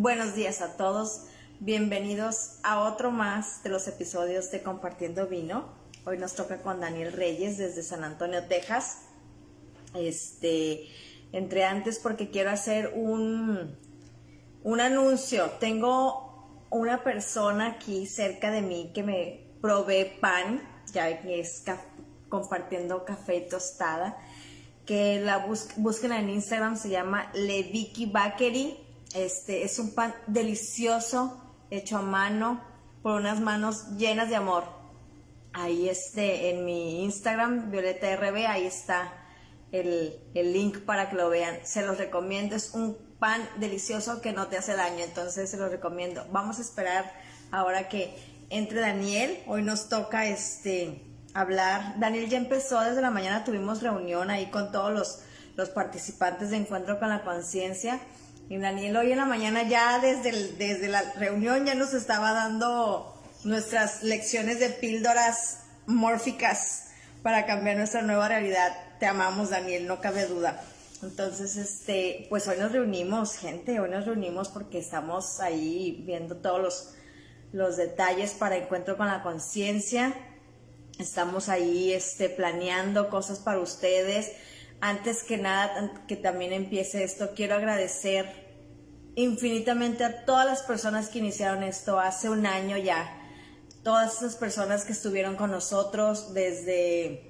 Buenos días a todos. Bienvenidos a otro más de los episodios de Compartiendo Vino. Hoy nos toca con Daniel Reyes desde San Antonio, Texas. Este, entré antes porque quiero hacer un, un anuncio. Tengo una persona aquí cerca de mí que me provee pan ya que es compartiendo café y tostada, que la busquen en Instagram, se llama Leviki Bakery. Este es un pan delicioso, hecho a mano, por unas manos llenas de amor. Ahí este, en mi Instagram, Violeta RB, ahí está el, el link para que lo vean. Se los recomiendo, es un pan delicioso que no te hace daño, entonces se los recomiendo. Vamos a esperar ahora que entre Daniel. Hoy nos toca este hablar. Daniel ya empezó desde la mañana, tuvimos reunión ahí con todos los, los participantes de Encuentro con la Conciencia. Y Daniel hoy en la mañana ya desde, desde la reunión ya nos estaba dando nuestras lecciones de píldoras mórficas para cambiar nuestra nueva realidad. Te amamos, Daniel, no cabe duda. Entonces, este, pues hoy nos reunimos, gente, hoy nos reunimos porque estamos ahí viendo todos los los detalles para encuentro con la conciencia. Estamos ahí este, planeando cosas para ustedes. Antes que nada, que también empiece esto, quiero agradecer infinitamente a todas las personas que iniciaron esto hace un año ya. Todas esas personas que estuvieron con nosotros desde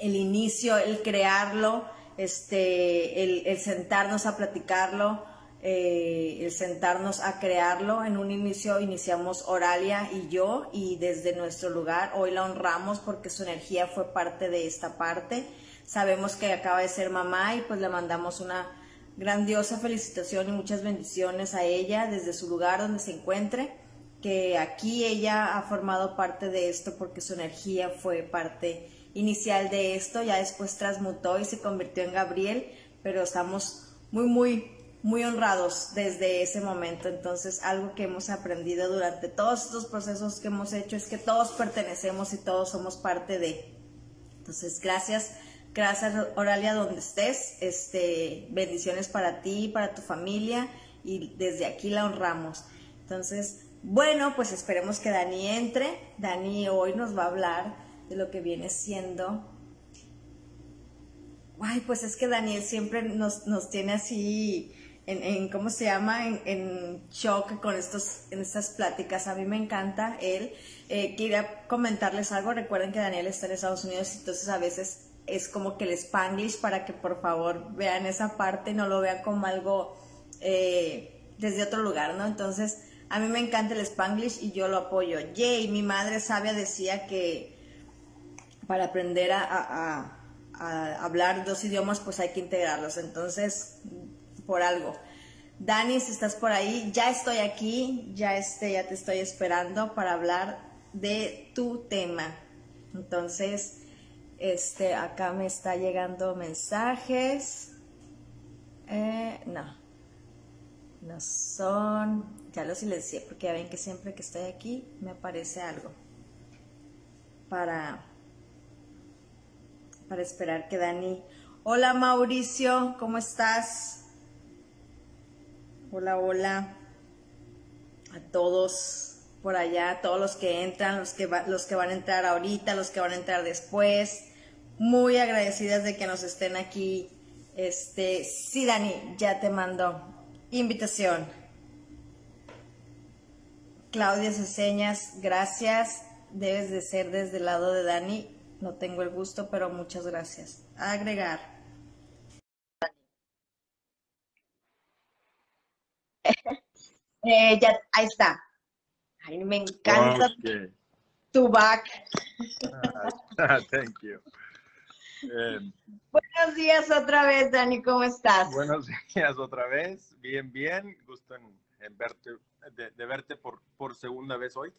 el inicio, el crearlo, este, el, sentarnos a platicarlo eh, el sentarnos a crearlo. En un inicio iniciamos Oralia y yo y desde nuestro lugar hoy la honramos porque su energía fue parte de esta parte. Sabemos que acaba de ser mamá y pues le mandamos una grandiosa felicitación y muchas bendiciones a ella desde su lugar donde se encuentre, que aquí ella ha formado parte de esto porque su energía fue parte inicial de esto, ya después transmutó y se convirtió en Gabriel, pero estamos muy, muy muy honrados desde ese momento. Entonces, algo que hemos aprendido durante todos estos procesos que hemos hecho es que todos pertenecemos y todos somos parte de. Entonces, gracias, gracias Oralia donde estés. Este, bendiciones para ti, para tu familia y desde aquí la honramos. Entonces, bueno, pues esperemos que Dani entre. Dani hoy nos va a hablar de lo que viene siendo Ay, pues es que Daniel siempre nos, nos tiene así en, ¿cómo se llama? En, en, shock con estos, en estas pláticas. A mí me encanta él. Eh, quería comentarles algo. Recuerden que Daniel está en Estados Unidos, entonces a veces es como que el spanglish para que por favor vean esa parte, no lo vean como algo eh, desde otro lugar, ¿no? Entonces, a mí me encanta el spanglish y yo lo apoyo. Yay, mi madre sabia decía que para aprender a, hablar dos idiomas, pues hay que integrarlos. Entonces, por algo. Dani, si estás por ahí, ya estoy aquí, ya, este, ya te estoy esperando para hablar de tu tema. Entonces, este, acá me está llegando mensajes. Eh, no, no son, ya lo silencié porque ya ven que siempre que estoy aquí me aparece algo para, para esperar que Dani. Hola Mauricio, ¿cómo estás? Hola, hola a todos por allá, todos los que entran, los que, los que van a entrar ahorita, los que van a entrar después. muy agradecidas de que nos estén aquí. Este, sí, Dani, ya te mando invitación. Claudia Ceseñas, gracias. Debes de ser desde el lado de Dani. No tengo el gusto, pero muchas gracias. agregar. Eh, ya, ahí está. Ay, me encanta tu back. Ah, thank you. Em, buenos días otra vez, Dani, ¿cómo estás? Buenos días otra vez, bien, bien, gusto en, verte, de, verte por, por segunda vez hoy.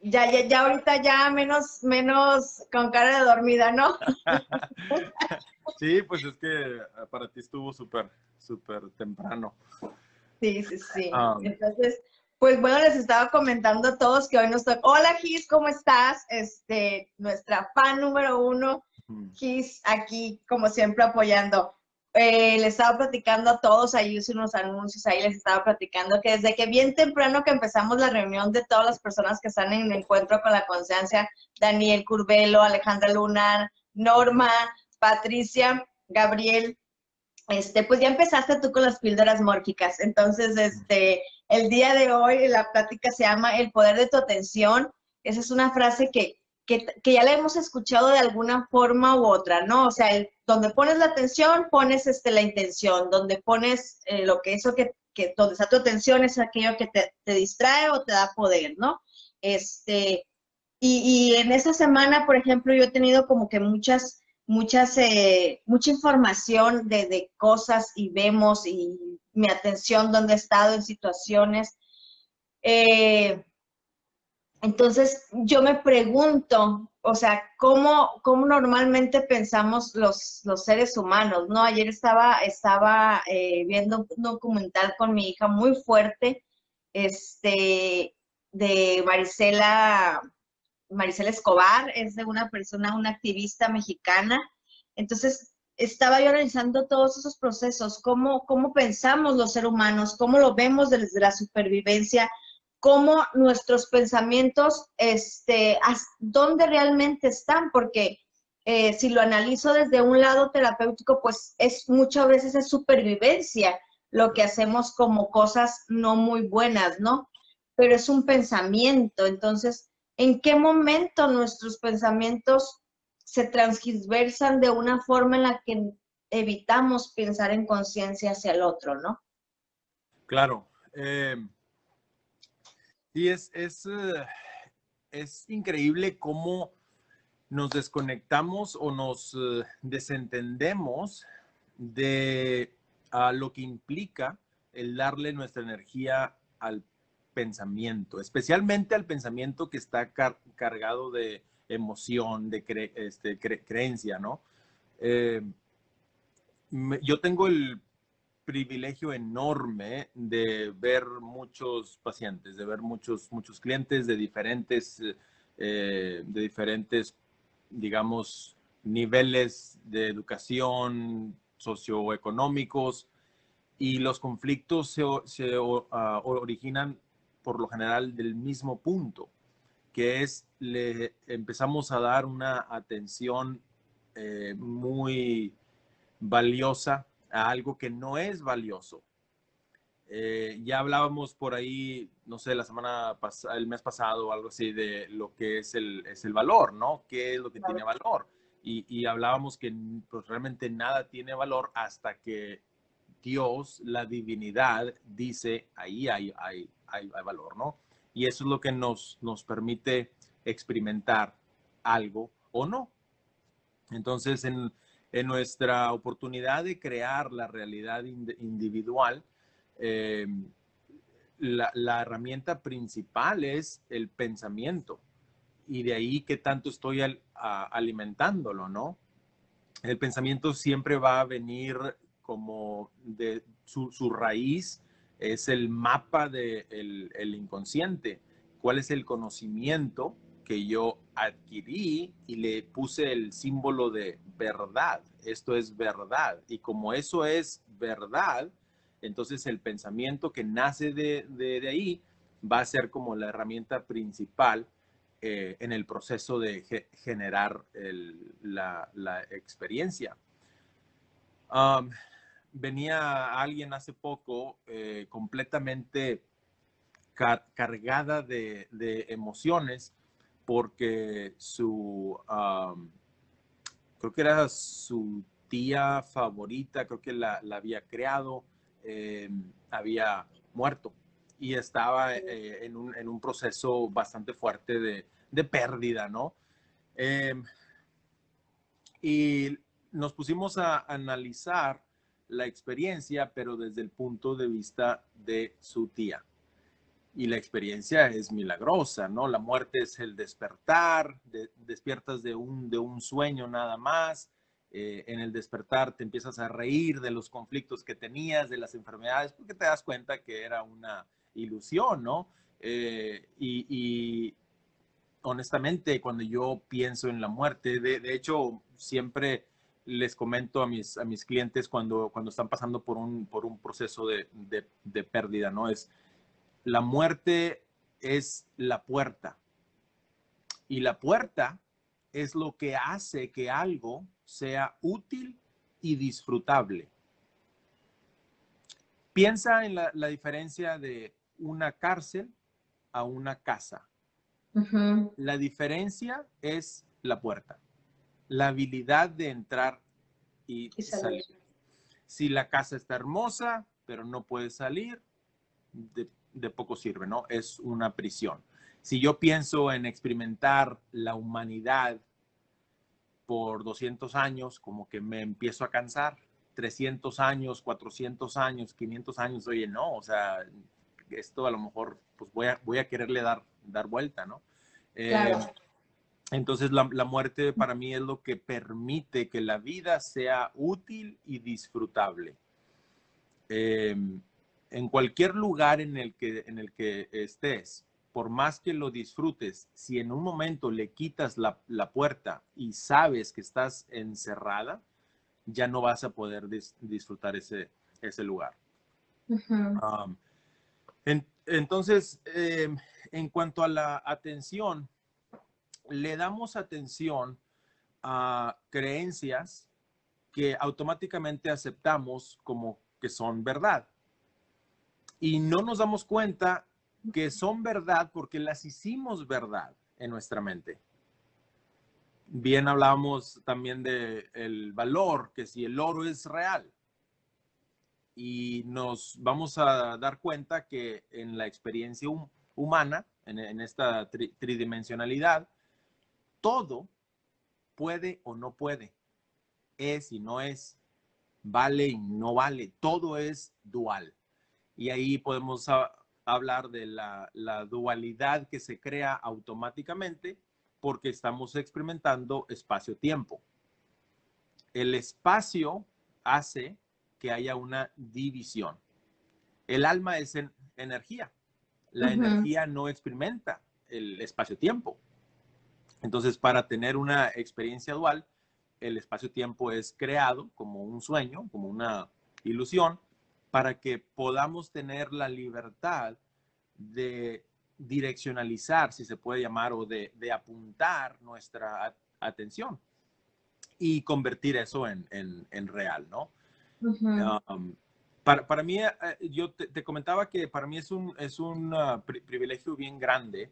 Ya, ya, ya ahorita ya menos, menos con cara de dormida, ¿no? sí, pues es que para ti estuvo súper, súper temprano. Sí, sí, sí. Ah. Entonces, pues bueno, les estaba comentando a todos que hoy nos toca. Hola Gis, ¿cómo estás? Este, nuestra fan número uno, Gis, aquí como siempre apoyando. Eh, les estaba platicando a todos, ahí hice unos anuncios, ahí les estaba platicando que desde que bien temprano que empezamos la reunión de todas las personas que están en el encuentro con la conciencia, Daniel Curvelo, Alejandra Lunar, Norma, Patricia, Gabriel, este, pues ya empezaste tú con las píldoras mórficas. Entonces, este, el día de hoy la plática se llama El poder de tu atención. Esa es una frase que, que, ya la hemos escuchado de alguna forma u otra, ¿no? O sea, donde pones la atención, pones este, la intención. Donde pones eh, lo que eso que, que, donde está tu atención es aquello que te, te distrae o te da poder, ¿no? Este, y, y en esta semana, por ejemplo, yo he tenido como que muchas muchas, eh, mucha información de, cosas y vemos y mi atención donde he estado en situaciones. Eh, entonces, yo me pregunto, o sea, ¿cómo, cómo normalmente pensamos los, los, seres humanos? ¿no? Ayer estaba, estaba eh, viendo un documental con mi hija muy fuerte, este, de Marisela Maricela Escobar, es de una persona, una activista mexicana. Entonces, estaba yo analizando todos esos procesos, cómo, cómo pensamos los seres humanos, cómo lo vemos desde la supervivencia, cómo nuestros pensamientos, este, dónde realmente están, porque eh, si lo analizo desde un lado terapéutico, pues es muchas veces es supervivencia lo que hacemos como cosas no muy buenas, ¿no? Pero es un pensamiento, entonces en qué momento nuestros pensamientos se transversan de una forma en la que evitamos pensar en conciencia hacia el otro, ¿no? Claro. Eh, sí, es, es, eh, es, increíble cómo nos desconectamos o nos eh, desentendemos de lo que implica el darle nuestra energía al pensamiento, especialmente al pensamiento que está cargado de emoción, de este, creencia, ¿no? Eh, yo tengo el privilegio enorme de ver muchos pacientes, de ver muchos, muchos clientes de diferentes, eh, de diferentes, digamos, niveles de educación socioeconómicos y los conflictos se, ah, originan por lo general del mismo punto, que es le empezamos a dar una atención eh, muy valiosa a algo que no es valioso. Eh, ya hablábamos por ahí, no sé, la semana pasada, el mes pasado o algo así, de lo que es el, es el valor, ¿no? ¿Qué es lo que tiene valor? Y, y, hablábamos que pues, realmente nada tiene valor hasta que Dios, la divinidad, dice, ahí hay, hay, hay, valor, ¿no? Y eso es lo que nos, nos permite experimentar algo o no. Entonces, en, en nuestra oportunidad de crear la realidad individual, eh, la, la, herramienta principal es el pensamiento. Y de ahí que tanto estoy alimentándolo, ¿no? El pensamiento siempre va a venir como de su, su raíz es el mapa del el inconsciente. ¿Cuál es el conocimiento que yo adquirí y le puse el símbolo de verdad? Esto es verdad. Y como eso es verdad, entonces el pensamiento que nace de, de, ahí va a ser como la herramienta principal eh, en el proceso de generar la, experiencia. Venía alguien hace poco eh, completamente cargada de, emociones porque su, creo que era su tía favorita, creo que la, había creado, em, había muerto y estaba eh, en, un, proceso bastante fuerte de, pérdida, ¿no? Em, y nos pusimos a analizar la experiencia, pero desde el punto de vista de su tía. Y la experiencia es milagrosa, ¿no? La muerte es el despertar, despiertas de un, de un sueño nada más, eh, en el despertar te empiezas a reír de los conflictos que tenías, de las enfermedades, porque te das cuenta que era una ilusión, ¿no? Eh, y, honestamente, cuando yo pienso en la muerte, de, hecho, siempre les comento a mis, a mis clientes cuando, cuando están pasando por un, por un proceso de, de pérdida, ¿no? Es la muerte es la puerta. Y la puerta es lo que hace que algo sea útil y disfrutable. Piensa en la, diferencia de una cárcel a una casa. La diferencia es la puerta, la habilidad de entrar y, salir. Si la casa está hermosa, pero no puede salir, de, de poco sirve, ¿no? Es una prisión. Si yo pienso en experimentar la humanidad por 200 años, como que me empiezo a cansar. 300 años, 400 años, 500 años, oye, no, o sea, esto a lo mejor, pues voy a, voy a quererle dar, dar vuelta, ¿no? Eh, entonces, la, muerte para mí es lo que permite que la vida sea útil y disfrutable. Em, en cualquier lugar en el que, en el que estés, por más que lo disfrutes, si en un momento le quitas la, puerta y sabes que estás encerrada, ya no vas a poder disfrutar ese, ese lugar. entonces, em, en cuanto a la atención, le damos atención a creencias que automáticamente aceptamos como que son verdad. Y no nos damos cuenta que son verdad porque las hicimos verdad en nuestra mente. Bien hablábamos también del el valor, que si el oro es real. Y nos vamos a dar cuenta que en la experiencia humana, en, esta tridimensionalidad, todo puede o no puede, es y no es, vale y no vale, todo es dual. Y ahí podemos hablar de la, dualidad que se crea automáticamente porque estamos experimentando espacio-tiempo. El espacio hace que haya una división. El alma es energía. La energía no experimenta el espacio-tiempo. Entonces, para tener una experiencia dual, el espacio-tiempo es creado como un sueño, como una ilusión, para que podamos tener la libertad de direccionalizar, si se puede llamar, o de, apuntar nuestra atención y convertir eso en, real, ¿no? Um, para, mí, eh, yo te, comentaba que para mí es un, es un uh, privilegio bien grande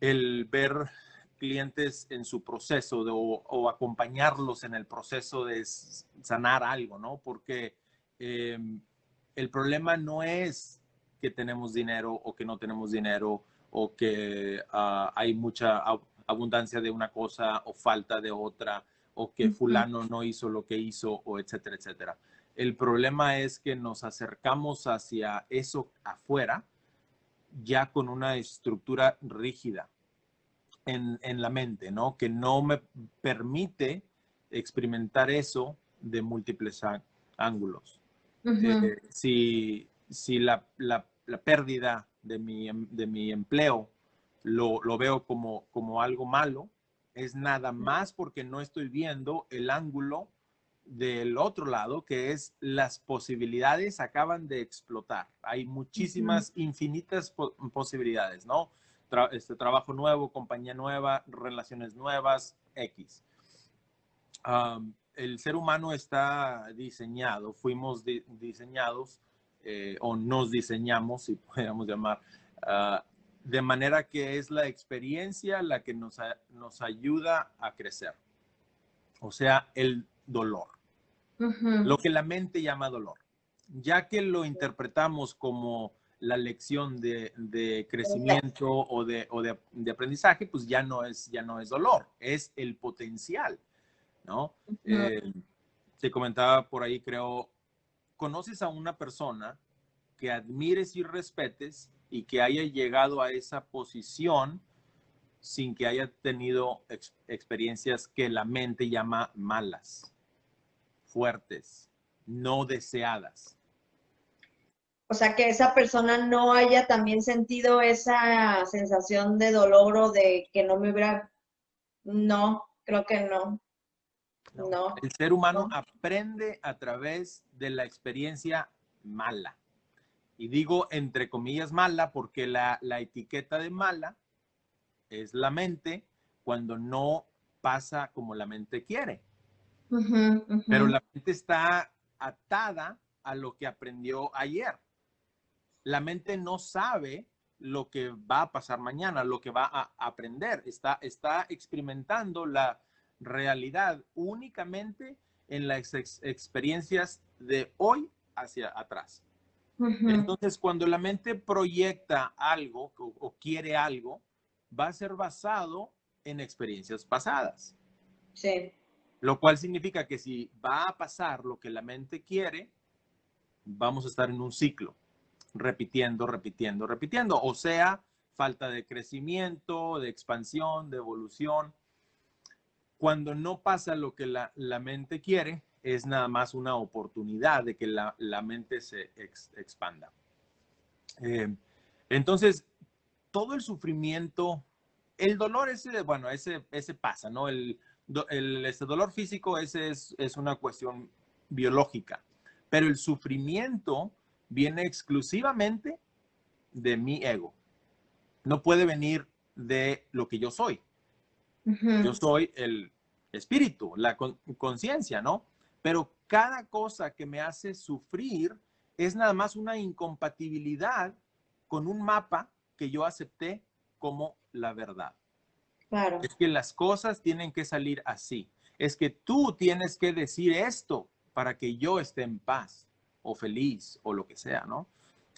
el ver clientes en su proceso o, acompañarlos en el proceso de sanar algo, ¿no? Porque Em, el problema no es que tenemos dinero o que no tenemos dinero o que ah, hay mucha abundancia de una cosa o falta de otra o que fulano no hizo lo que hizo o etcétera, etcétera. El problema es que nos acercamos hacia eso afuera ya con una estructura rígida en, en la mente, ¿no? Que no me permite experimentar eso de múltiples ángulos. Eh, si, si la, la, pérdida de mi, em, de mi empleo lo, lo, veo como, como algo malo, es nada más porque no estoy viendo el ángulo del otro lado, que es las posibilidades acaban de explotar. Hay muchísimas, infinitas posibilidades, ¿no? Este trabajo nuevo, compañía nueva, relaciones nuevas, X. el ser humano está diseñado, fuimos diseñados eh, o nos diseñamos, si pudiéramos llamar, ah, de manera que es la experiencia la que nos, nos ayuda a crecer. O sea, el dolor. Lo que la mente llama dolor. Ya que lo interpretamos como la lección de, crecimiento o, de, aprendizaje, pues ya no, es, ya no es dolor, es el potencial, ¿no? Eh, te comentaba por ahí, creo, conoces a una persona que admires y respetes y que haya llegado a esa posición sin que haya tenido experiencias que la mente llama malas, fuertes, no deseadas. O sea, que esa persona no haya también sentido esa sensación de dolor o de que no me hubiera... No, creo que no. No. El ser humano aprende a través de la experiencia mala. Y digo entre comillas mala porque la, etiqueta de mala es la mente cuando no pasa como la mente quiere. Pero la mente está atada a lo que aprendió ayer. La mente no sabe lo que va a pasar mañana, lo que va a aprender. Está, está experimentando la realidad únicamente en las experiencias de hoy hacia atrás. Entonces, cuando la mente proyecta algo o, quiere algo, va a ser basado en experiencias pasadas. Sí. Lo cual significa que si va a pasar lo que la mente quiere, vamos a estar en un ciclo, repitiendo, repitiendo, repitiendo. O sea, falta de crecimiento, de expansión, de evolución. Cuando no pasa lo que la, la mente quiere, es nada más una oportunidad de que la, mente se expanda. Eh, entonces, todo el sufrimiento, el dolor ese, bueno, ese, ese pasa, ¿no? El, el este dolor físico, ese es, es una cuestión biológica, pero el sufrimiento viene exclusivamente de mi ego. No puede venir de lo que yo soy. Yo soy el espíritu, la conciencia, ¿no? Pero cada cosa que me hace sufrir es nada más una incompatibilidad con un mapa que yo acepté como la verdad. Claro. Es que las cosas tienen que salir así. Es que tú tienes que decir esto para que yo esté en paz o feliz o lo que sea, ¿no?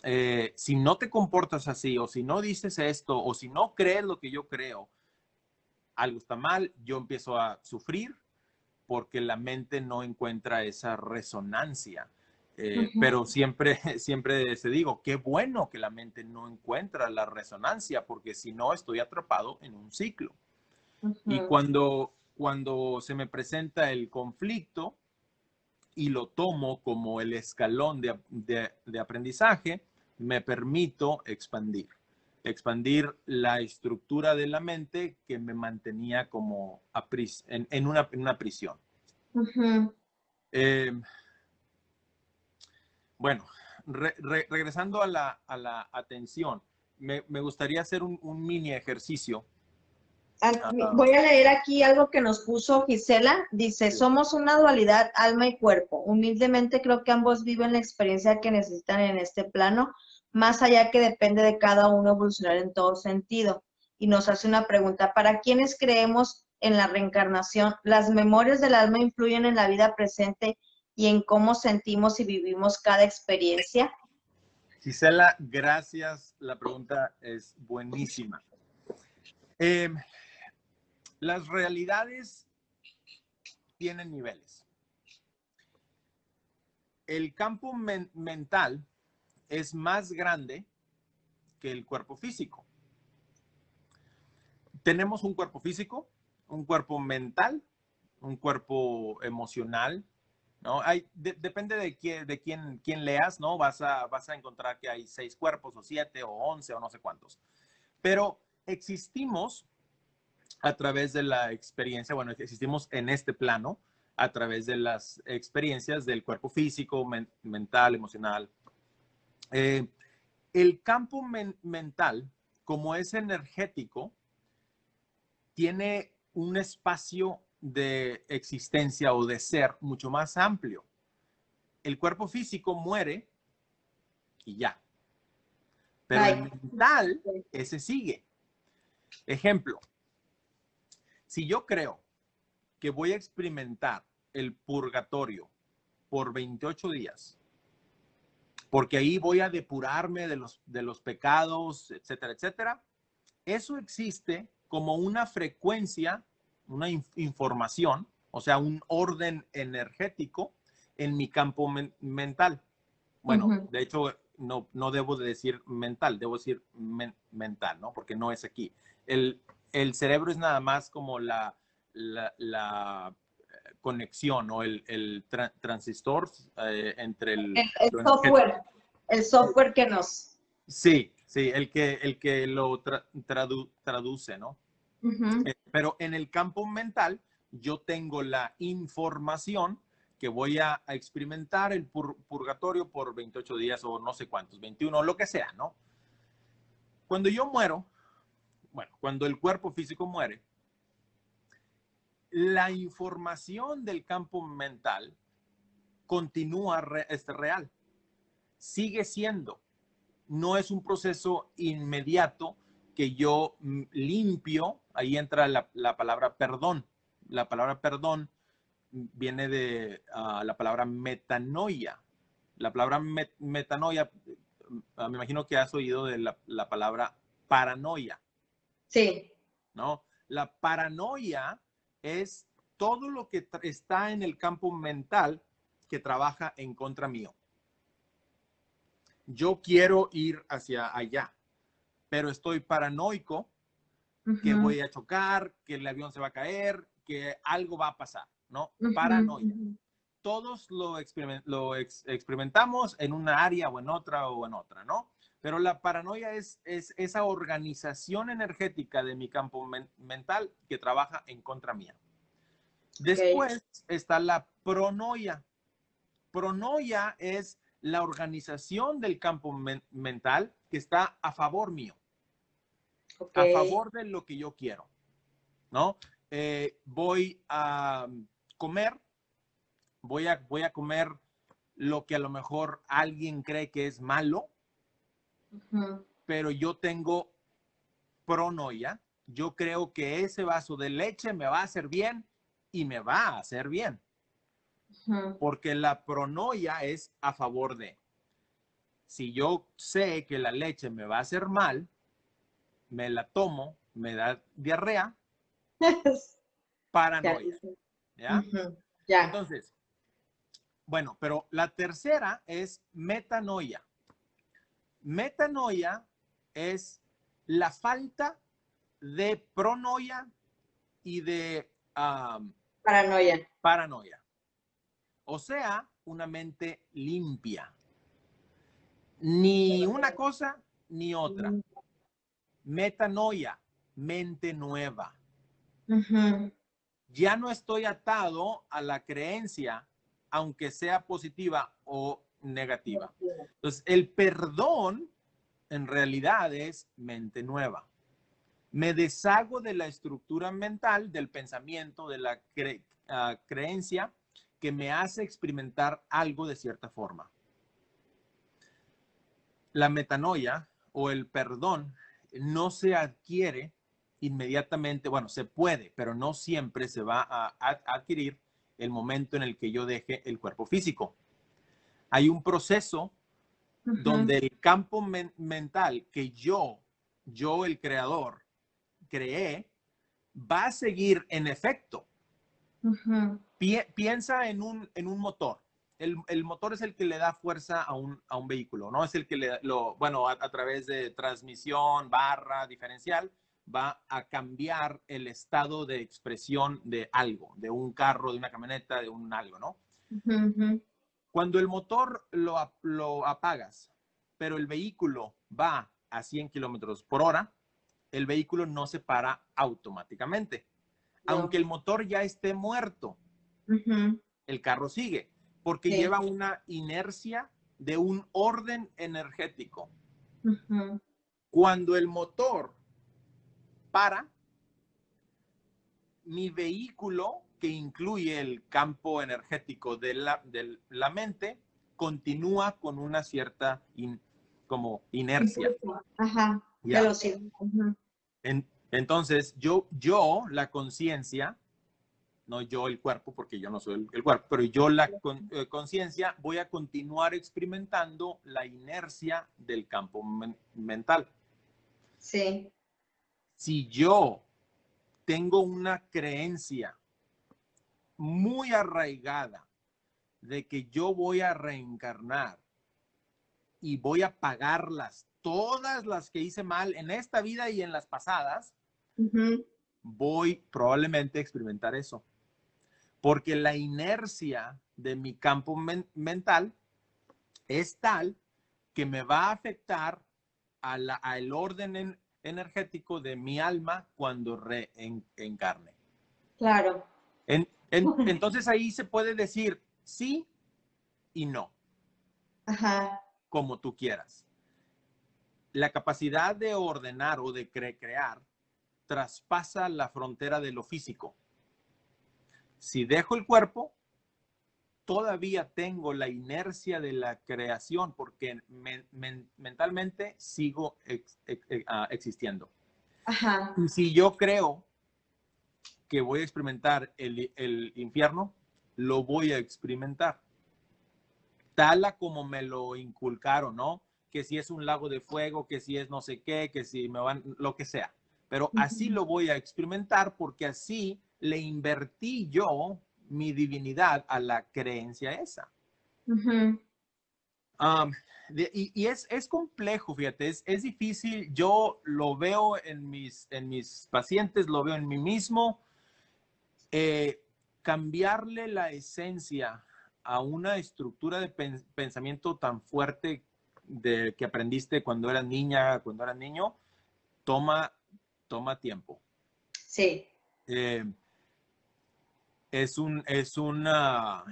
Eh, si no te comportas así o si no dices esto o si no crees lo que yo creo, algo está mal, yo empiezo a sufrir porque la mente no encuentra esa resonancia. Eh, pero siempre, siempre se digo, qué bueno que la mente no encuentra la resonancia, porque si no estoy atrapado en un ciclo. Y cuando, cuando se me presenta el conflicto y lo tomo como el escalón de, de, aprendizaje, me permito expandir, expandir la estructura de la mente que me mantenía como en, en, una, en una prisión. Eh, bueno, regresando a la, a la atención, me, me, gustaría hacer un, un mini ejercicio. Ah. Voy a leer aquí algo que nos puso Gisela. Dice, somos una dualidad, alma y cuerpo. Humildemente creo que ambos viven la experiencia que necesitan en este plano, más allá que depende de cada uno evolucionar en todo sentido. Y nos hace una pregunta, ¿para quiénes creemos en la reencarnación, las memorias del alma influyen en la vida presente y en cómo sentimos y vivimos cada experiencia? Gisela, gracias. La pregunta es buenísima. Em, las realidades tienen niveles. El campo mental es más grande que el cuerpo físico. Tenemos un cuerpo físico, un cuerpo mental, un cuerpo emocional, ¿no? Hay, depende de, quién, leas, ¿no? Vas a encontrar que hay seis cuerpos o siete o once o no sé cuántos. Pero existimos a través de la experiencia, bueno, existimos en este plano a través de las experiencias del cuerpo físico, mental, emocional. Eh, el campo mental como es energético, tiene un espacio de existencia o de ser mucho más amplio. El cuerpo físico muere y ya. Pero el mental, ese sigue. Ejemplo, si yo creo que voy a experimentar el purgatorio por 28 días, porque ahí voy a depurarme de los, de los pecados, etcétera, etcétera, eso existe como una frecuencia, una información, o sea, un orden energético en mi campo mental. Bueno, de hecho, no, no debo de decir mental, debo decir mental, ¿no? Porque no es aquí. El, el cerebro es nada más como la, la, eh, conexión o el, el transistor eh, entre el, el, software, el software que nos... Sí, sí, el que, el que lo traduce, ¿no? Eh, pero en el campo mental, yo tengo la información que voy a, experimentar el purgatorio por 28 días o no sé cuántos, 21 o lo que sea, ¿no? Cuando yo muero, bueno, cuando el cuerpo físico muere, la información del campo mental continúa es real, sigue siendo. No es un proceso inmediato que yo mm, limpio, ahí entra la, la palabra perdón. La palabra perdón viene de ah, la palabra metanoia. La palabra metanoia, ah, me imagino que has oído de la, la palabra paranoia. Sí. ¿No? La paranoia es todo lo que está en el campo mental que trabaja en contra mío. Yo quiero ir hacia allá, pero estoy paranoico que voy a chocar, que el avión se va a caer, que algo va a pasar. ¿no? Paranoia. Todos lo, lo experimentamos en una área o en otra o en otra, ¿no? Pero la paranoia es, es esa organización energética de mi campo mental que trabaja en contra mía. Después está la pronoia. Pronoia es la organización del campo mental que está a favor mío. A favor de lo que yo quiero. ¿No? Eh, voy a comer, voy a, voy a comer lo que a lo mejor alguien cree que es malo, pero yo tengo pronoia, yo creo que ese vaso de leche me va a hacer bien y me va a hacer bien. Porque la pronoia es a favor de. Si yo sé que la leche me va a hacer mal, me la tomo, me da diarrea, paranoia. ¿Ya? Entonces, bueno, pero la tercera es metanoia. Metanoia es la falta de pronoia y de paranoia. Paranoia. O sea, una mente limpia. Ni una cosa ni otra. Metanoia, mente nueva ya no estoy atado a la creencia, aunque sea positiva o negativa. Entonces, el perdón en realidad es mente nueva. Me deshago de la estructura mental, del pensamiento, de la ah, creencia que me hace experimentar algo de cierta forma. La metanoia o el perdón no se adquiere inmediatamente, bueno, se puede, pero no siempre se va a, adquirir el momento en el que yo deje el cuerpo físico. Hay un proceso donde el campo mental que yo, yo el creador, creé, va a seguir en efecto. piensa en un, en un motor. El, motor es el que le da fuerza a un, vehículo, ¿no? Es el que le lo, bueno, a través de transmisión, barra, diferencial, va a cambiar el estado de expresión de algo, de un carro, de una camioneta, de un algo, ¿no? Cuando el motor lo, lo, apagas, pero el vehículo va a 100 kilómetros por hora, el vehículo no se para automáticamente. Aunque el motor ya esté muerto, el carro sigue, porque lleva una inercia de un orden energético. Cuando el motor para, mi vehículo, que incluye el campo energético de la, de la mente, continúa con una cierta como inercia. Ajá, entonces, yo, yo, la conciencia, no yo el cuerpo, porque yo no soy el, cuerpo, pero yo la eh, conciencia voy a continuar experimentando la inercia del campo mental. Sí. Si yo tengo una creencia muy arraigada de que yo voy a reencarnar y voy a pagarlas, todas las que hice mal en esta vida y en las pasadas, voy probablemente a experimentar eso. Porque la inercia de mi campo men mental es tal que me va a afectar al orden energético de mi alma cuando reencarne. Claro. entonces ahí se puede decir sí y no. Ajá. Como tú quieras. La capacidad de ordenar o de crear traspasa la frontera de lo físico. Si dejo el cuerpo, todavía tengo la inercia de la creación porque mentalmente sigo ah, existiendo. Y si yo creo que voy a experimentar el, el, infierno, lo voy a experimentar. Tal como me lo inculcaron, ¿no? Que si es un lago de fuego, que si es no sé qué, que si me van, lo que sea. Pero así lo voy a experimentar porque así le invertí yo mi divinidad a la creencia esa. y, es, es, complejo, fíjate, es, es, difícil. Yo lo veo en mis, en mis pacientes, lo veo en mí mismo. Eh, cambiarle la esencia a una estructura de pensamiento tan fuerte de, que aprendiste cuando eras niña, cuando eras niño, toma, toma tiempo. Sí. Eh, es un, es una,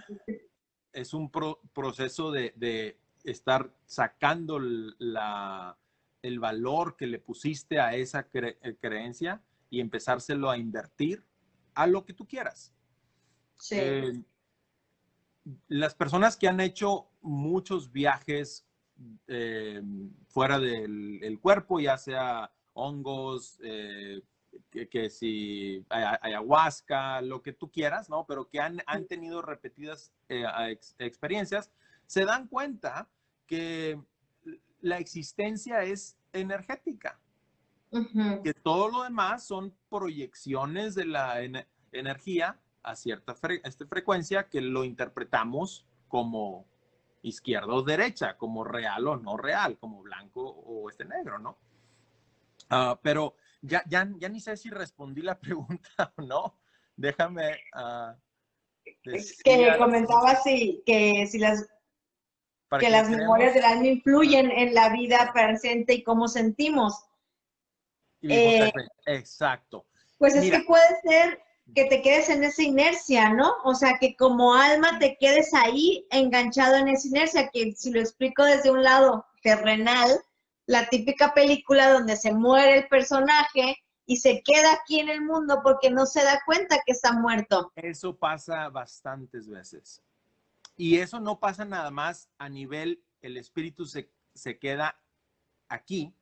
es un proceso de, estar sacando la, el valor que le pusiste a esa eh, creencia y empezárselo a invertir a lo que tú quieras. Sí. Eh, las personas que han hecho muchos viajes eh, fuera del cuerpo, ya sea hongos, que, si ayahuasca, lo que tú quieras, ¿no? Pero que han, han tenido repetidas eh, experiencias, se dan cuenta que la existencia es energética. Que todo lo demás son proyecciones de la energía a cierta este, frecuencia que lo interpretamos como izquierda o derecha, como real o no real, como blanco o este negro, ¿no? Ah, pero ya, ya, ni sé si respondí la pregunta o no. Déjame. Uh, que comentaba si, que si las, que, las memorias del alma influyen en la vida presente y cómo sentimos. Eh, exacto. Pues es que puede ser que te quedes en esa inercia, ¿no? O sea, que como alma te quedes ahí enganchado en esa inercia, que si lo explico desde un lado terrenal, la típica película donde se muere el personaje y se queda aquí en el mundo porque no se da cuenta que está muerto. Eso pasa bastantes veces. Y eso no pasa nada más a nivel, el espíritu se, queda aquí,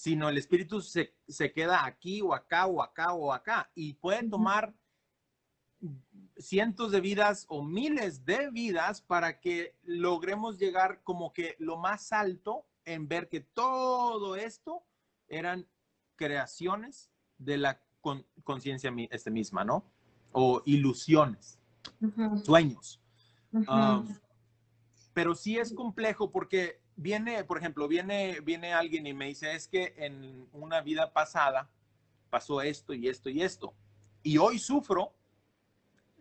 sino el espíritu se, se, queda aquí o acá o acá o acá. Y pueden tomar cientos de vidas o miles de vidas para que logremos llegar como que lo más alto en ver que todo esto eran creaciones de la conciencia este misma, ¿no? O ilusiones, sueños. pero sí es complejo porque viene, por ejemplo, viene, viene alguien y me dice, es que en una vida pasada pasó esto y esto y esto. Y hoy sufro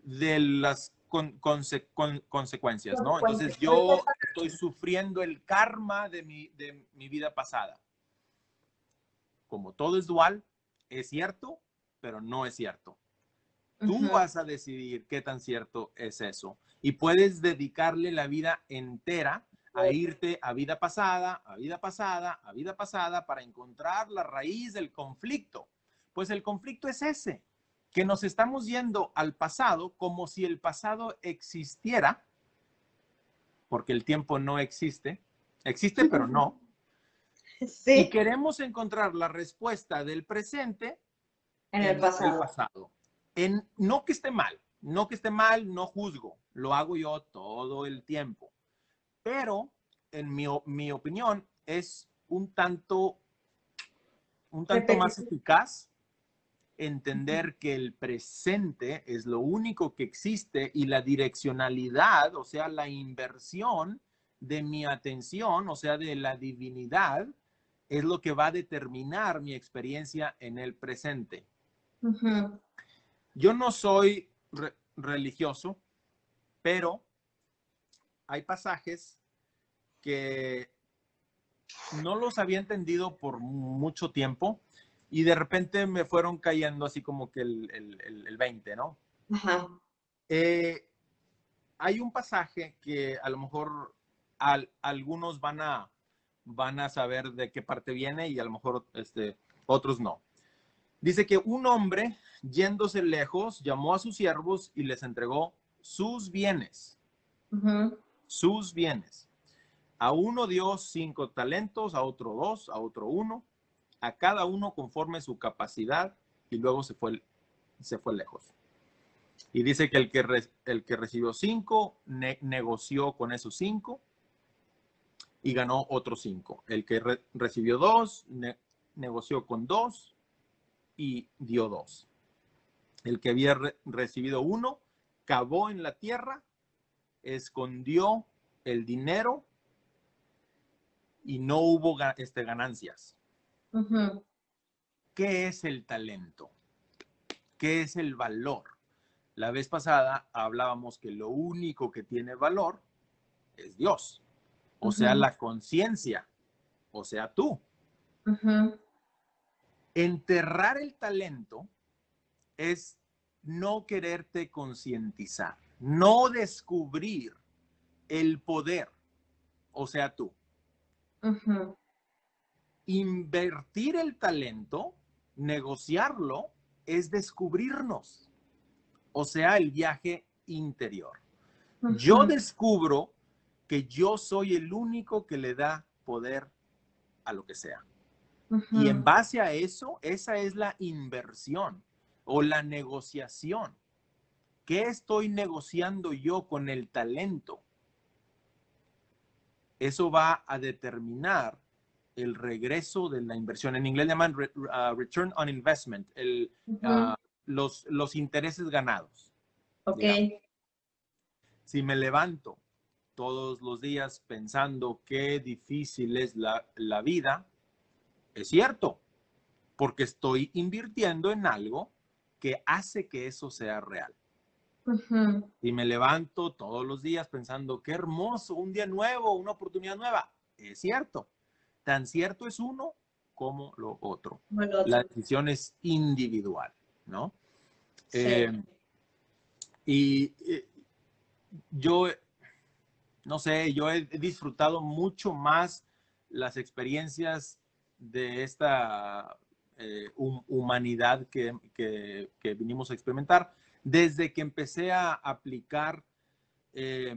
de las con, consecuencias, ¿no? Entonces yo estoy sufriendo el karma de mi, de mi vida pasada. Como todo es dual, es cierto, pero no es cierto. Tú vas a decidir qué tan cierto es eso. Y puedes dedicarle la vida entera a irte a vida pasada, a vida pasada, a vida pasada para encontrar la raíz del conflicto. Pues el conflicto es ese, que nos estamos yendo al pasado como si el pasado existiera, porque el tiempo no existe, existe pero no. Y queremos encontrar la respuesta del presente en el pasado. pasado. En, no que esté mal, no que esté mal, no juzgo, lo hago yo todo el tiempo. Pero, en mi, mi opinión, es un tanto, un tanto más eficaz entender que el presente es lo único que existe y la direccionalidad, o sea, la inversión de mi atención, o sea, de la divinidad, es lo que va a determinar mi experiencia en el presente. Yo no soy religioso, pero hay pasajes que no los había entendido por mucho tiempo y de repente me fueron cayendo así como que el, el, 20, ¿no? Eh, hay un pasaje que a lo mejor algunos van a, van a saber de qué parte viene y a lo mejor este, otros no. Dice que un hombre, yéndose lejos, llamó a sus siervos y les entregó sus bienes. Sus bienes. A uno dio cinco talentos, a otro dos, a otro uno, a cada uno conforme su capacidad y luego se fue, se fue lejos. Y dice que el que, el que recibió cinco negoció con esos cinco y ganó otros cinco. El que recibió dos negoció con dos y dio dos. El que había recibido uno cavó en la tierra, escondió el dinero y no hubo este, ganancias. ¿Qué es el talento? ¿Qué es el valor? La vez pasada hablábamos que lo único que tiene valor es Dios, o sea, la conciencia, o sea, tú. Enterrar el talento es no quererte concientizar, no descubrir el poder, o sea, tú. Invertir el talento, negociarlo, es descubrirnos, o sea, el viaje interior. Yo descubro que yo soy el único que le da poder a lo que sea. Y en base a eso, esa es la inversión o la negociación. ¿Qué estoy negociando yo con el talento? Eso va a determinar el regreso de la inversión. En inglés llaman uh, return on investment, el, uh, los, los intereses ganados. Ok. Si me levanto todos los días pensando qué difícil es la, la vida, es cierto, porque estoy invirtiendo en algo que hace que eso sea real. Y me levanto todos los días pensando, qué hermoso, un día nuevo, una oportunidad nueva. Es cierto. Tan cierto es uno como lo otro. La decisión es individual, ¿no? Eh, y eh, yo, no sé, yo he disfrutado mucho más las experiencias de esta eh, humanidad que, vinimos a experimentar. Desde que empecé a aplicar, eh,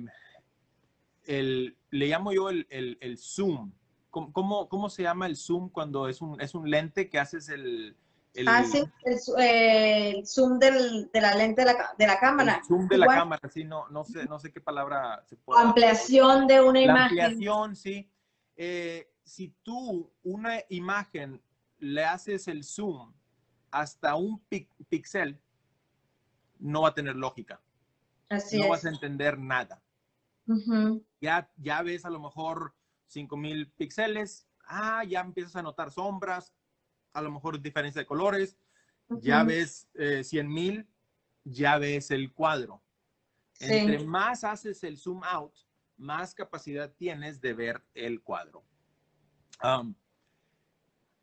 el, le llamo yo el, el, zoom. ¿Cómo, ¿Cómo, se llama el zoom cuando es un, es un lente que haces el... el ah, sí, el, zoom del, de la lente de la, de la cámara. El zoom de la cámara, sí, no, no, sé, no sé qué palabra se puede... Ampliación de una imagen. Ampliación, sí. Eh, si tú una imagen le haces el zoom hasta un píxel, no va a tener lógica. Así no vas a entender nada. ya, ya ves a lo mejor 5000 píxeles, ah, ya empiezas a notar sombras, a lo mejor diferencia de colores, ya ves eh, 100,000, ya ves el cuadro. Entre más haces el zoom out, más capacidad tienes de ver el cuadro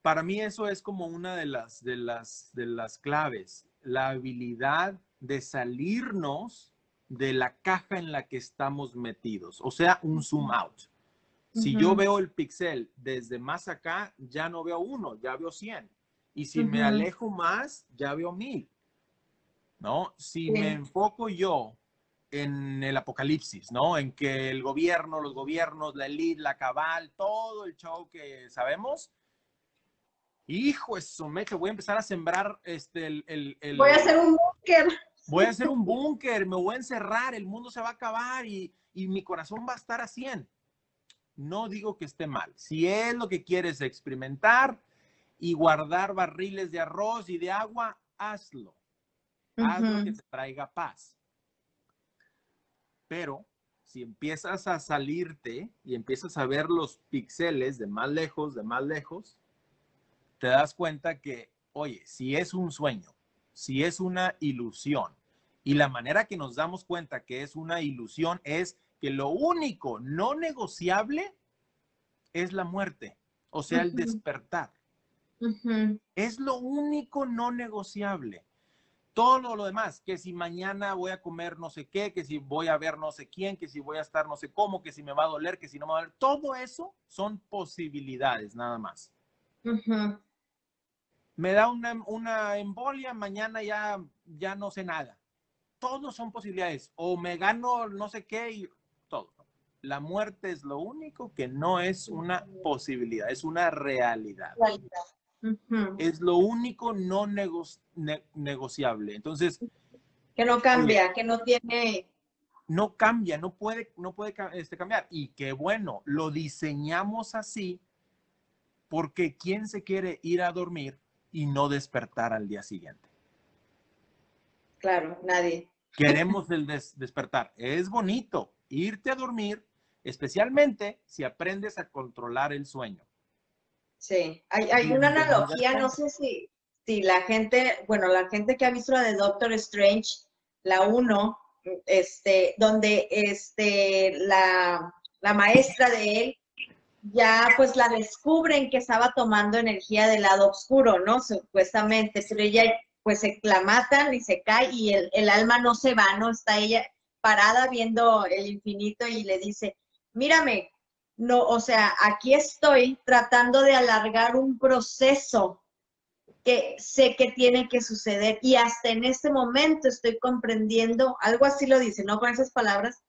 para mí eso es como una de las, de las, de las claves, la habilidad de salirnos de la caja en la que estamos metidos, o sea, un zoom out. Si yo veo el pixel desde más acá, ya no veo uno, ya veo 100. Y si me alejo más, ya veo mil. ¿No? Si me enfoco yo en el apocalipsis, ¿no? En que el gobierno, los gobiernos, la elite, la cabal, todo el show que sabemos, hijo, eso me que voy a empezar a sembrar este, el, Voy a hacer un búnker. Voy a hacer un búnker, me voy a encerrar, el mundo se va a acabar y, y mi corazón va a estar a 100 no digo que esté mal. Si es lo que quieres experimentar y guardar barriles de arroz y de agua, hazlo. Hazlo que te traiga paz. Pero si empiezas a salirte y empiezas a ver los píxeles de más lejos, de más lejos, te das cuenta que, oye, si es un sueño, si es una ilusión, y la manera que nos damos cuenta que es una ilusión es que lo único no negociable es la muerte, o sea, el despertar. Es lo único no negociable. Todo lo, demás, que si mañana voy a comer no sé qué, que si voy a ver no sé quién, que si voy a estar no sé cómo, que si me va a doler, que si no me va a doler, todo eso son posibilidades nada más. Me da una, una, embolia, mañana ya, ya no sé nada. Todos son posibilidades. O me gano no sé qué y todo. La muerte es lo único que no es una posibilidad, es una realidad. Es lo único no negociable. Entonces. Que no cambia, que no tiene. No cambia, no puede, no puede este, cambiar. Y qué bueno, lo diseñamos así porque ¿quién se quiere ir a dormir y no despertar al día siguiente? Claro, nadie. Queremos el despertar. Es bonito irte a dormir especialmente si aprendes a controlar el sueño. Sí, hay, una analogía, no sé si, si la gente, bueno, la gente que ha visto la de Doctor Strange, la 1, este, donde este, la, la maestra de él ya pues la descubren que estaba tomando energía del lado oscuro, ¿no? Supuestamente, pero ella pues se la matan y se cae y el, el, alma no se va, ¿no? Está ella parada viendo el infinito y le dice, mírame, no, o sea, aquí estoy tratando de alargar un proceso que sé que tiene que suceder y hasta en este momento estoy comprendiendo, algo así lo dice, ¿no? Con esas palabras,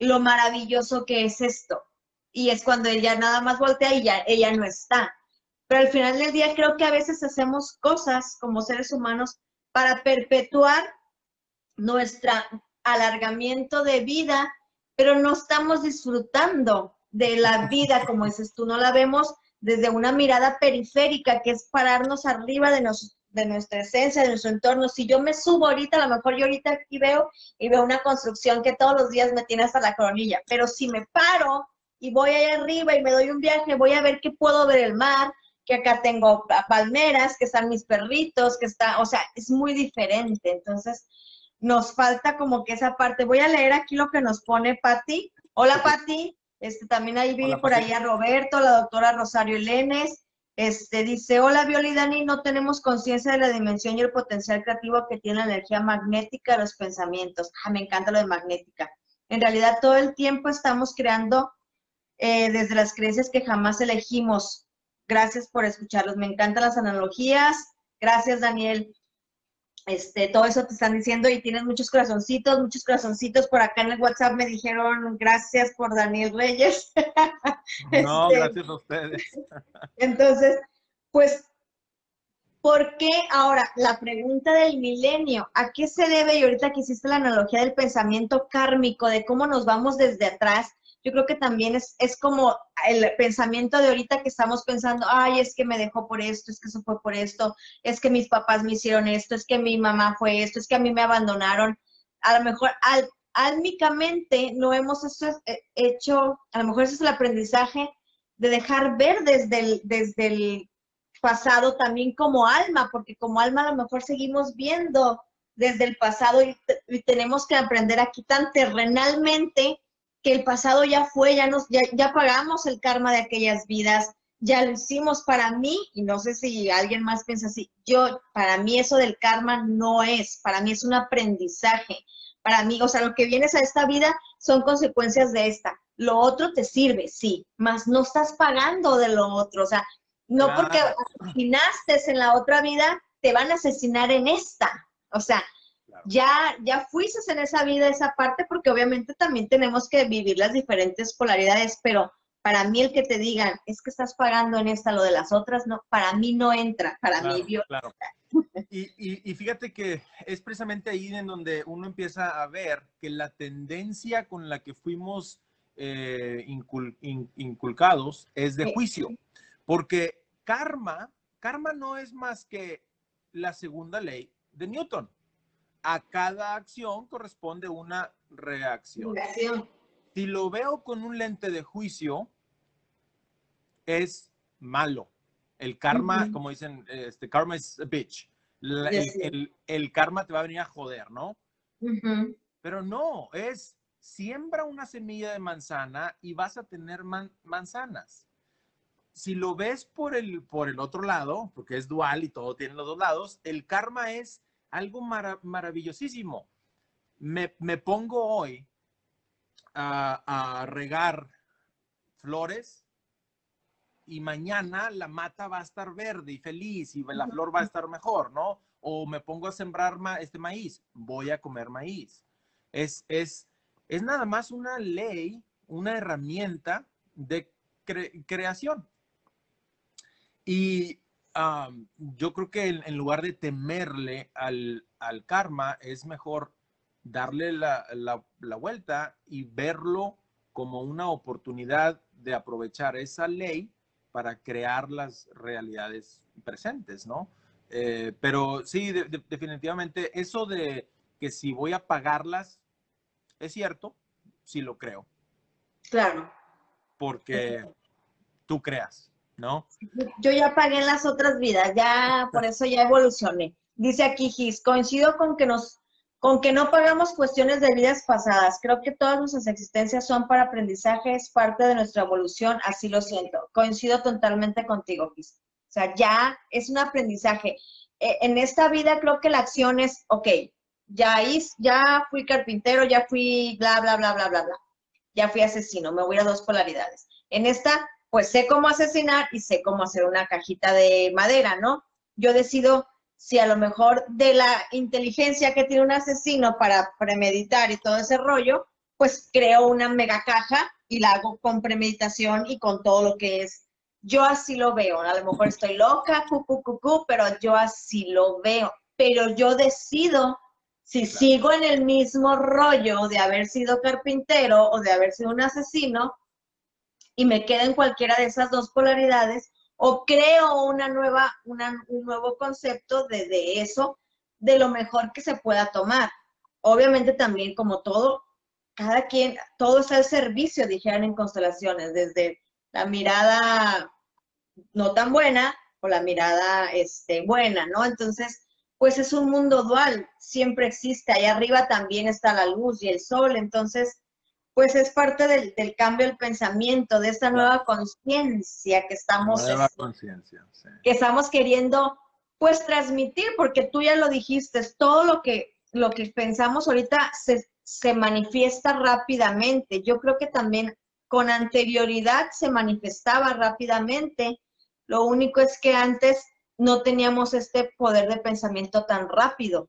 lo maravilloso que es esto. Y es cuando ella nada más voltea y ya ella no está. Pero al final del día creo que a veces hacemos cosas como seres humanos para perpetuar nuestro alargamiento de vida pero no estamos disfrutando de la vida, como dices tú, no la vemos desde una mirada periférica, que es pararnos arriba de, de nuestra esencia, de nuestro entorno. Si yo me subo ahorita, a lo mejor yo ahorita aquí veo y veo una construcción que todos los días me tiene hasta la coronilla, pero si me paro y voy allá arriba y me doy un viaje, voy a ver que puedo ver el mar, que acá tengo palmeras, que están mis perritos, que está, o sea, es muy diferente. Entonces, nos falta como que esa parte. Voy a leer aquí lo que nos pone Patti. Hola Patti, este, también ahí vi por ahí a Roberto, la doctora Rosario Lenes. Este, dice, hola Violi Dani, no tenemos conciencia de la dimensión y el potencial creativo que tiene la energía magnética de los pensamientos. Ah, me encanta lo de magnética. En realidad todo el tiempo estamos creando eh, desde las creencias que jamás elegimos. Gracias por escucharlos. Me encantan las analogías. Gracias, Daniel este, todo eso te están diciendo y tienes muchos corazoncitos, muchos corazoncitos. Por acá en el WhatsApp me dijeron gracias por Daniel Reyes. No, este, gracias a ustedes. Entonces, pues, ¿por qué ahora la pregunta del milenio? ¿A qué se debe? Y ahorita que hiciste la analogía del pensamiento kármico, de cómo nos vamos desde atrás yo creo que también es, es como el pensamiento de ahorita que estamos pensando, ay, es que me dejó por esto, es que eso fue por esto, es que mis papás me hicieron esto, es que mi mamá fue esto, es que a mí me abandonaron. A lo mejor al, álmicamente no hemos eh, hecho, a lo mejor ese es el aprendizaje de dejar ver desde el, desde el pasado también como alma, porque como alma a lo mejor seguimos viendo desde el pasado y, y tenemos que aprender aquí tan terrenalmente que el pasado ya fue, ya nos, ya, ya pagamos el karma de aquellas vidas, ya lo hicimos para mí, y no sé si alguien más piensa así, yo, para mí eso del karma no es, para mí es un aprendizaje, para mí, o sea, lo que vienes a esta vida son consecuencias de esta, lo otro te sirve, sí, más no estás pagando de lo otro. O sea, no porque asesinaste en la otra vida, te van a asesinar en esta. O sea, ya, ya fuiste en esa vida, esa parte, porque obviamente también tenemos que vivir las diferentes polaridades, pero para mí el que te digan, es que estás pagando en esta lo de las otras, no, para mí no entra, para mí claro. Y, y, fíjate que es precisamente ahí en donde uno empieza a ver que la tendencia con la que fuimos eh, inculcados es de juicio, porque karma, karma no es más que la segunda ley de Newton. A cada acción corresponde una reacción. Si lo veo con un lente de juicio, es malo. El karma, como dicen, este karma es a bitch. el, karma te va a venir a joder, ¿no? Pero no, es siembra una semilla de manzana y vas a tener manzanas. Si lo ves por el, por el otro lado, porque es dual y todo tiene los dos lados, el karma es algo maravillosísimo. Me, pongo hoy a regar flores y mañana la mata va a estar verde y feliz y la flor va a estar mejor, ¿no? O me pongo a sembrar este maíz, voy a comer maíz. Es, es, es nada más una ley, una herramienta de creación. Y yo creo que en, lugar de temerle al, karma, es mejor darle la, la vuelta y verlo como una oportunidad de aprovechar esa ley para crear las realidades presentes, ¿no? Eh, pero sí, definitivamente, eso de que si voy a pagarlas, es cierto, sí lo creo. Claro. Porque tú creas, ¿no? Yo ya pagué en las otras vidas, ya por eso ya evolucioné. Dice aquí Gis, coincido con que nos con que no pagamos cuestiones de vidas pasadas. Creo que todas nuestras existencias son para aprendizaje, es parte de nuestra evolución, así lo siento. Coincido totalmente contigo, Chris. O sea, ya es un aprendizaje. E, en esta vida creo que la acción es, ok, ya, ya fui carpintero, ya fui bla, bla, bla, bla, bla, bla. Ya fui asesino, me voy a dos polaridades. En esta, pues sé cómo asesinar y sé cómo hacer una cajita de madera, ¿no? Yo decido si a lo mejor de la inteligencia que tiene un asesino para premeditar y todo ese rollo, pues creo una mega caja y la hago con premeditación y con todo lo que es. Yo así lo veo, a lo mejor estoy loca, cu, cu, pero yo así lo veo. Pero yo decido si sigo en el mismo rollo de haber sido carpintero o de haber sido un asesino y me quedo en cualquiera de esas dos polaridades o creo una nueva, un nuevo concepto de, eso, de lo mejor que se pueda tomar. Obviamente también, como todo, cada quien, todo está al servicio, dijeron en constelaciones, desde la mirada no tan buena o la mirada este, buena, ¿no? Entonces, pues es un mundo dual, siempre existe, ahí arriba también está la luz y el sol, entonces pues es parte del, cambio del pensamiento, de esta nueva conciencia que estamos, que estamos queriendo pues transmitir, porque tú ya lo dijiste, todo lo que, lo que pensamos ahorita se, se manifiesta rápidamente. Yo creo que también con anterioridad se manifestaba rápidamente. Lo único es que antes no teníamos este poder de pensamiento tan rápido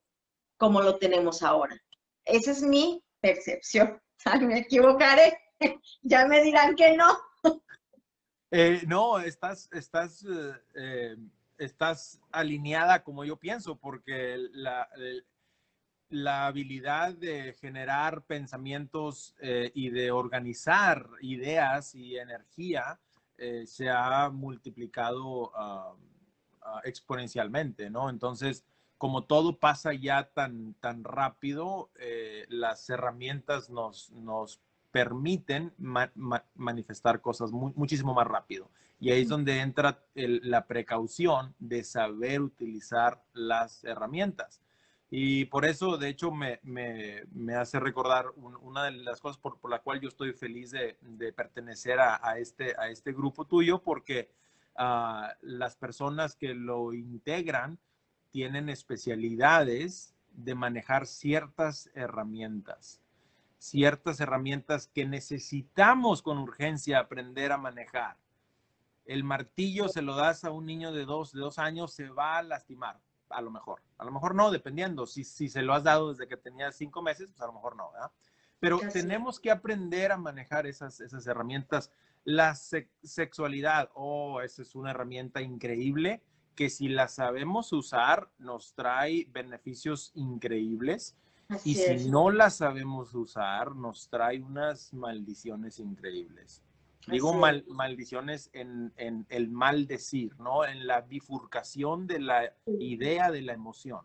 como lo tenemos ahora. Esa es mi percepción. Me equivocaré. ya me dirán que no. Eh, no, estás, estás, eh, eh, estás alineada como yo pienso, porque la, la habilidad de generar pensamientos y de organizar ideas y energía se ha multiplicado ah, ah, exponencialmente, ¿no? Entonces, como todo pasa ya tan, tan rápido, eh, las herramientas nos, nos permiten manifestar cosas muchísimo más rápido. Y ahí es donde entra la precaución de saber utilizar las herramientas. Y por eso, de hecho, me, me, me hace recordar una de las cosas por, por, la cual yo estoy feliz de, de pertenecer a, a, este, a este grupo tuyo, porque uh, las personas que lo integran tienen especialidades de manejar ciertas herramientas. ciertas herramientas que necesitamos con urgencia aprender a manejar. El martillo se lo das a un niño de dos, de dos años, se va a lastimar, a lo mejor. A lo mejor no, dependiendo. Si, si se lo has dado desde que tenía cinco meses, pues a lo mejor no, ¿verdad? Pero tenemos que aprender a manejar esas, esas herramientas. La sexualidad, oh, esa es una herramienta increíble que si la sabemos usar nos trae beneficios increíbles y si no la sabemos usar nos trae unas maldiciones increíbles. Digo mal, maldiciones en, en, el mal decir, ¿no? En la bifurcación de la idea de la emoción.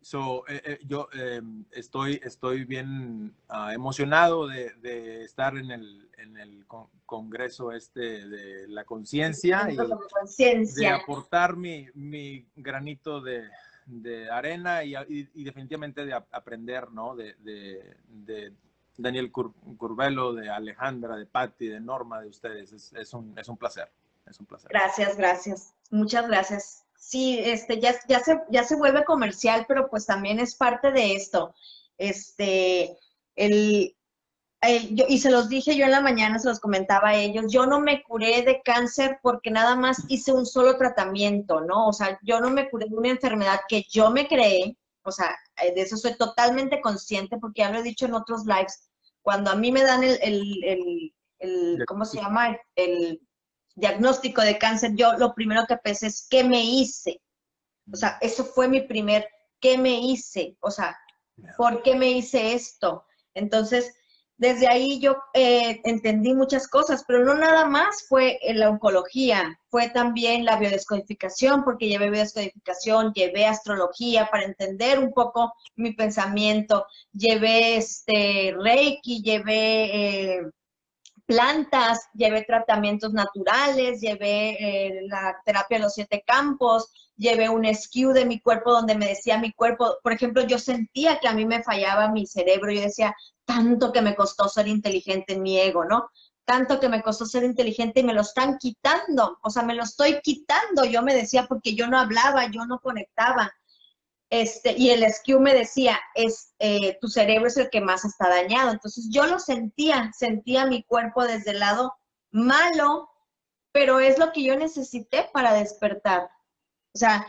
So, eh, eh, yo em, estoy, estoy bien ah, emocionado de, de, estar en el, en el congreso este de la conciencia y de aportar mi, mi granito de, de arena y, y, definitivamente de aprender, ¿no? De, de Daniel Curvelo, de Alejandra, de Patti, de Norma, de ustedes. Es, es, un, es un placer. Es un placer. Gracias, gracias. Muchas gracias sí, este, ya, ya, se, ya se vuelve comercial, pero pues también es parte de esto. Este, el, yo, y se los dije yo en la mañana, se los comentaba a ellos, yo no me curé de cáncer porque nada más hice un solo tratamiento, ¿no? O sea, yo no me curé de una enfermedad que yo me creé, o sea, eh, de eso soy totalmente consciente porque ya lo he dicho en otros lives, cuando a mí me dan el, el, el, el ¿cómo se llama? El, diagnóstico de cáncer, yo lo primero que pensé es, ¿qué me hice? O sea, eso fue mi primer, ¿qué me hice? O sea, ¿por qué me hice esto? Entonces, desde ahí yo eh, entendí muchas cosas, pero no nada más fue en la oncología, fue también la biodescodificación, porque llevé biodescodificación, llevé astrología para entender un poco mi pensamiento, llevé este Reiki, llevé eh, plantas, llevé tratamientos naturales, llevé eh, la terapia de los siete campos, llevé un SKU de mi cuerpo donde me decía mi cuerpo, por ejemplo, yo sentía que a mí me fallaba mi cerebro, yo decía, tanto que me costó ser inteligente en mi ego, ¿no? Tanto que me costó ser inteligente y me lo están quitando, o sea, me lo estoy quitando, yo me decía porque yo no hablaba, yo no conectaba. Este, y el SQ me decía, es, eh, tu cerebro es el que más está dañado. Entonces yo lo sentía, sentía mi cuerpo desde el lado malo, pero es lo que yo necesité para despertar. O sea,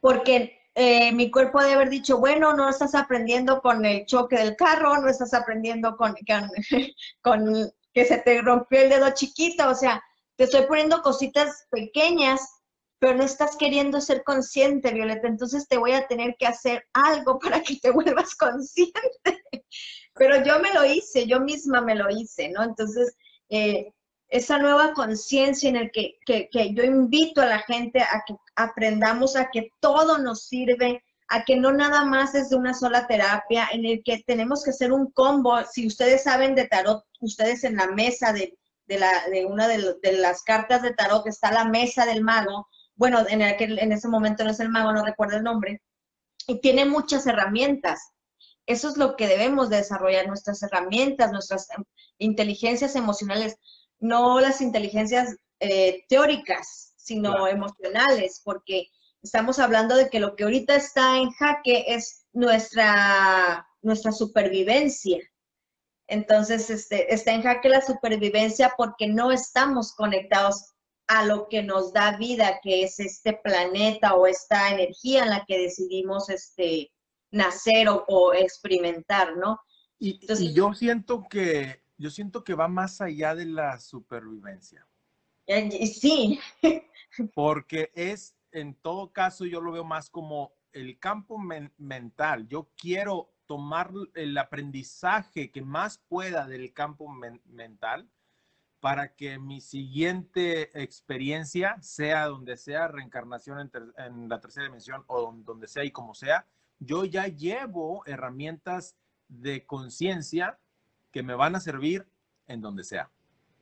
porque eh, mi cuerpo debe haber dicho, bueno, no estás aprendiendo con el choque del carro, no estás aprendiendo con, con, con que se te rompió el dedo chiquito, o sea, te estoy poniendo cositas pequeñas pero no estás queriendo ser consciente, Violeta, entonces te voy a tener que hacer algo para que te vuelvas consciente. Pero yo me lo hice, yo misma me lo hice, ¿no? Entonces, eh, esa nueva conciencia en el que, que, que, yo invito a la gente a que aprendamos a que todo nos sirve, a que no nada más es de una sola terapia, en el que tenemos que hacer un combo. Si ustedes saben de tarot, ustedes en la mesa de, de, la, de una de, de las cartas de tarot está la mesa del mago, bueno, en, aquel, en ese momento no es el mago, no recuerdo el nombre, y tiene muchas herramientas. Eso es lo que debemos de desarrollar, nuestras herramientas, nuestras inteligencias emocionales, no las inteligencias eh, teóricas, sino emocionales, porque estamos hablando de que lo que ahorita está en jaque es nuestra, nuestra supervivencia. Entonces, este, está en jaque la supervivencia porque no estamos conectados a lo que nos da vida, que es este planeta o esta energía en la que decidimos este, nacer o, experimentar, ¿no? Y, Entonces, yo siento que yo siento que va más allá de la supervivencia. Sí. Porque es, en todo caso, yo lo veo más como el campo mental. Yo quiero tomar el aprendizaje que más pueda del campo mental para que mi siguiente experiencia, sea donde sea, reencarnación en, la tercera dimensión o donde sea y como sea, yo ya llevo herramientas de conciencia que me van a servir en donde sea.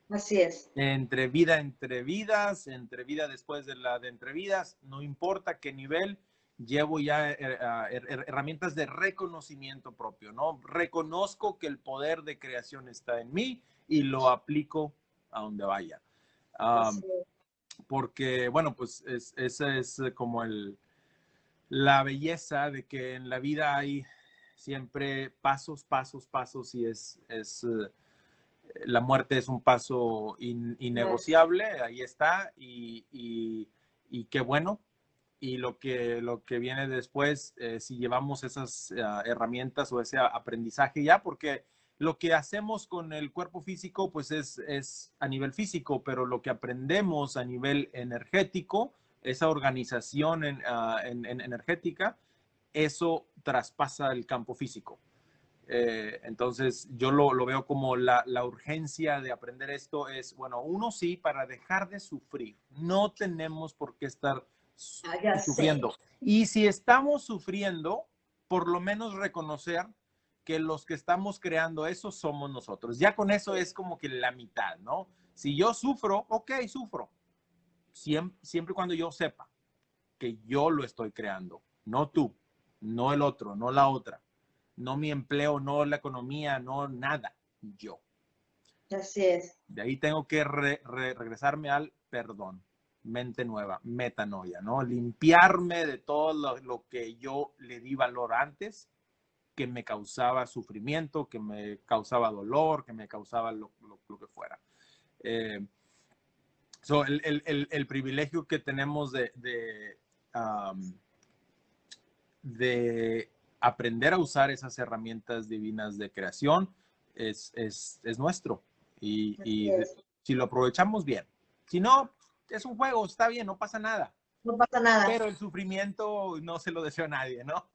Así es. Entre vida entre vidas, entre vida después de la de entre vidas, no importa qué nivel, llevo ya eh, eh, herramientas de reconocimiento propio, ¿no? Reconozco que el poder de creación está en mí y lo aplico a donde vaya. porque, bueno, pues es, esa es como el, la belleza de que en la vida hay siempre pasos, pasos, pasos y es, es eh, la muerte es un paso innegociable, ahí está y, y, qué bueno. Y lo que, lo que viene después, eh, si llevamos esas herramientas o ese aprendizaje ya, porque lo que hacemos con el cuerpo físico, pues es, es a nivel físico, pero lo que aprendemos a nivel energético, esa organización en, ah, energética, eso traspasa el campo físico. Eh, entonces, yo lo, lo veo como la, la, urgencia de aprender esto es, bueno, uno sí, para dejar de sufrir. No tenemos por qué estar ah, sufriendo. Y si estamos sufriendo, por lo menos reconocer que los que estamos creando eso somos nosotros. Ya con eso es como que la mitad, ¿no? Si yo sufro, ok, sufro. Siempre, siempre cuando yo sepa que yo lo estoy creando, no tú, no el otro, no la otra, no mi empleo, no la economía, no nada, yo. Así es. De ahí tengo que regresarme al perdón, mente nueva, metanoia, ¿no? Limpiarme de todo lo, lo que yo le di valor antes que me causaba sufrimiento, que me causaba dolor, que me causaba lo, que fuera. Eh, el, privilegio que tenemos de, de, aprender a usar esas herramientas divinas de creación es, nuestro. Y, y si lo aprovechamos bien. Si no, es un juego, está bien, no pasa nada no pasa nada. Pero el sufrimiento no se lo deseo a nadie, ¿no?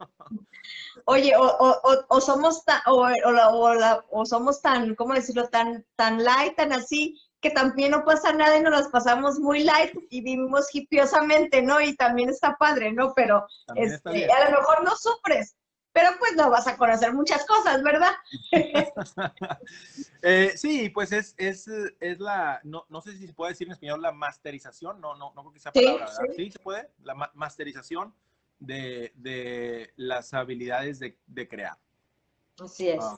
Oye, o, somos tan, o, somos tan, ¿cómo decirlo? Tan, tan light, tan así, que también no pasa nada y nos las pasamos muy light y vivimos hipiosamente, ¿no? Y también está padre, ¿no? Pero este, a lo mejor no sufres, pero pues no vas a conocer muchas cosas, ¿verdad? Eh, sí, pues es, es, es la, no, no, sé si se puede decir en español la masterización, no, no, no creo que sea palabra, ¿verdad? Sí, se puede, la masterización de, de, las habilidades de, de crear. Así es. Ah.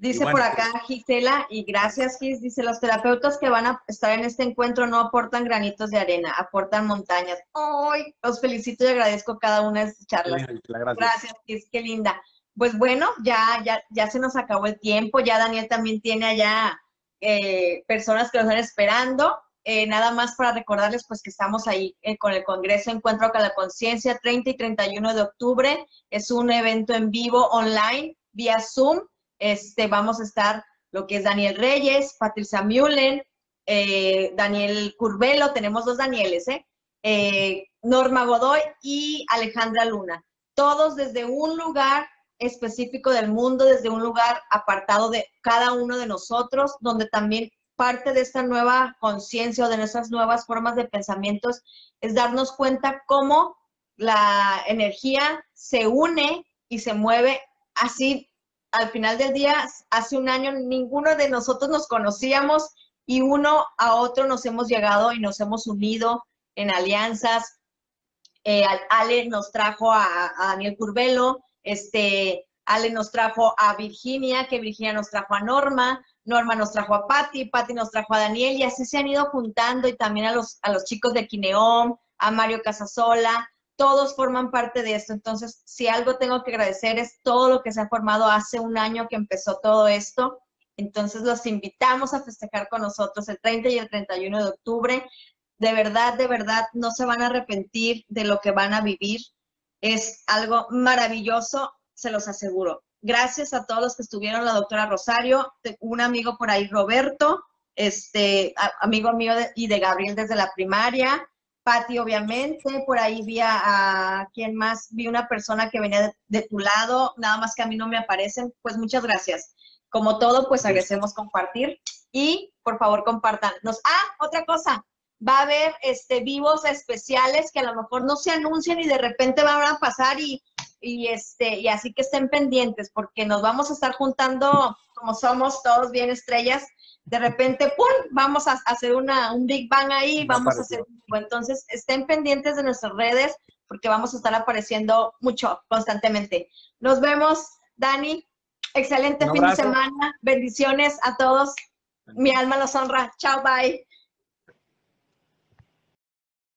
Dice por acá Gisela, y gracias Gis, dice, los terapeutas que van a estar en este encuentro no aportan granitos de arena, aportan montañas. ¡Ay! Los felicito y agradezco cada una de estas charlas. gracias. gracias Gis, qué linda. Pues bueno, ya, ya, ya se nos acabó el tiempo, ya Daniel también tiene allá eh, personas que nos están esperando. Eh, nada más para recordarles pues que estamos ahí eh, con el Congreso Encuentro con la Conciencia, 30 y 31 de octubre. Es un evento en vivo online vía Zoom este, vamos a estar lo que es Daniel Reyes, Patricia Mullen, eh, Daniel Curvelo, tenemos dos Danieles, ¿eh? ¿eh? Norma Godoy y Alejandra Luna. Todos desde un lugar específico del mundo, desde un lugar apartado de cada uno de nosotros, donde también parte de esta nueva conciencia o de nuestras nuevas formas de pensamientos es darnos cuenta cómo la energía se une y se mueve así al final del día, hace un año ninguno de nosotros nos conocíamos y uno a otro nos hemos llegado y nos hemos unido en alianzas. Eh, Ale nos trajo a, Daniel Curvelo, este, Ale nos trajo a Virginia, que Virginia nos trajo a Norma, Norma nos trajo a Patti, Patti nos trajo a Daniel y así se han ido juntando y también a los, a los chicos de Kineom, a Mario Casasola, todos forman parte de esto. Entonces, si algo tengo que agradecer es todo lo que se ha formado hace un año que empezó todo esto. Entonces, los invitamos a festejar con nosotros el 30 y el 31 de octubre. De verdad, de verdad, no se van a arrepentir de lo que van a vivir. Es algo maravilloso, se los aseguro. Gracias a todos los que estuvieron, la doctora Rosario, un amigo por ahí, Roberto, este, amigo mío y de Gabriel desde la primaria, Patti, obviamente, por ahí vi a, quien más, vi una persona que venía de, tu lado, nada más que a mí no me aparecen, pues muchas gracias. Como todo, pues agradecemos compartir y por favor compártanos. Ah, otra cosa, va a haber este vivos especiales que a lo mejor no se anuncian y de repente van a pasar y, y este y así que estén pendientes porque nos vamos a estar juntando como somos todos bien estrellas de repente, ¡pum!, vamos a hacer una, un Big Bang ahí, vamos a hacer... Entonces, estén pendientes de nuestras redes porque vamos a estar apareciendo mucho, constantemente. Nos vemos, Dani. Excelente fin de semana. Bendiciones a todos. Mi alma los honra. Chao, bye.